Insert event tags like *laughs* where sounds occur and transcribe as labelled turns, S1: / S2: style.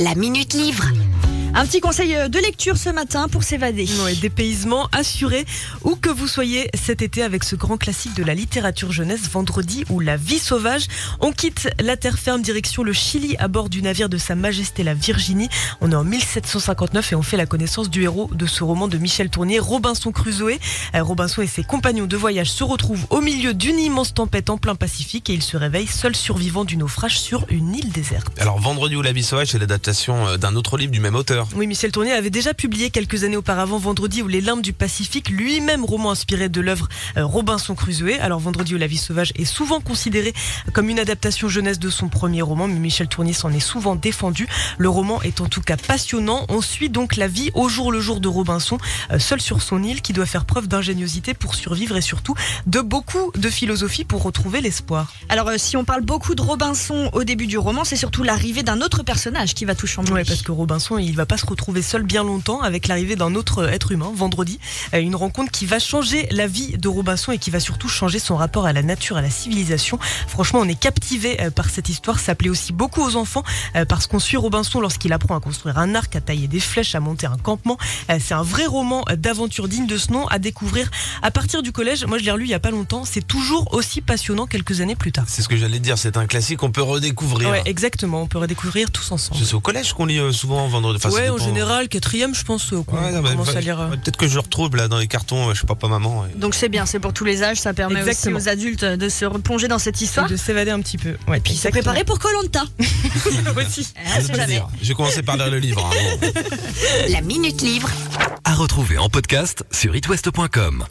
S1: La Minute Livre.
S2: Un petit conseil euh, de lecture ce matin pour s'évader.
S3: Ouais, dépaysement assuré, où que vous soyez cet été avec ce grand classique de la littérature jeunesse, Vendredi ou La vie sauvage. On quitte la terre ferme direction le Chili à bord du navire de Sa Majesté la Virginie. On est en 1759 et on fait la connaissance du héros de ce roman de Michel Tournier, Robinson Crusoe. Euh, Robinson et ses compagnons de voyage se retrouvent au milieu d'une immense tempête en plein Pacifique et ils se réveillent seuls survivants du naufrage sur une île déserte.
S4: Alors Vendredi ou la vie sauvage, c'est l'adaptation euh, d'un autre livre du même auteur.
S3: Oui, Michel Tournier avait déjà publié quelques années auparavant Vendredi ou les limbes du Pacifique, lui-même roman inspiré de l'œuvre euh, Robinson Crusoe. Alors Vendredi ou la vie sauvage est souvent considéré comme une adaptation jeunesse de son premier roman, mais Michel Tournier s'en est souvent défendu. Le roman est en tout cas passionnant. On suit donc la vie au jour le jour de Robinson, euh, seul sur son île, qui doit faire preuve d'ingéniosité pour survivre et surtout de beaucoup de philosophie pour retrouver l'espoir.
S2: Alors, euh, si on parle beaucoup de Robinson au début du roman, c'est surtout l'arrivée d'un autre personnage qui va tout chambouler.
S3: Ouais, parce que Robinson, il va pas se retrouver seul bien longtemps avec l'arrivée d'un autre être humain, vendredi. Euh, Une rencontre qui va changer la vie de Robinson et qui va surtout changer son rapport à la nature, à la civilisation. Franchement, on est captivé euh, par cette histoire. Ça plaît aussi beaucoup aux enfants euh, parce qu'on suit Robinson lorsqu'il apprend à construire un arc, à tailler des flèches, à monter un campement. C'est un vrai roman d'aventure digne de ce nom à découvrir à partir du collège. Moi, je l'ai relu il y a pas longtemps. C'est toujours aussi passionnant quelques années plus tard.
S4: C'est ce que j'allais dire, c'est un classique qu'on peut redécouvrir.
S3: Ouais, exactement. On peut redécouvrir tous ensemble.
S4: C'est au collège qu'on lit souvent Vendredi. Enfin,
S3: ouais, en général, quatrième, je pense euh, qu'on
S4: Ouais, non, mais
S3: commence
S4: fa-
S3: à lire. euh,
S4: ouais, Peut-être que je le retrouve là dans les cartons, euh, je sais pas, pas maman. et-
S2: Donc c'est bien, c'est pour tous les âges, ça permet
S3: Exactement.
S2: aussi aux adultes de se replonger dans cette histoire.
S3: de s'évader un petit peu. Ouais,
S2: Puis se préparer pour Colanta. *laughs*
S3: aussi.
S2: Ah.
S4: J'ai commencé par lire le livre. hein, bon.
S1: La Minute Livre.
S5: À retrouver en podcast sur itwest.com.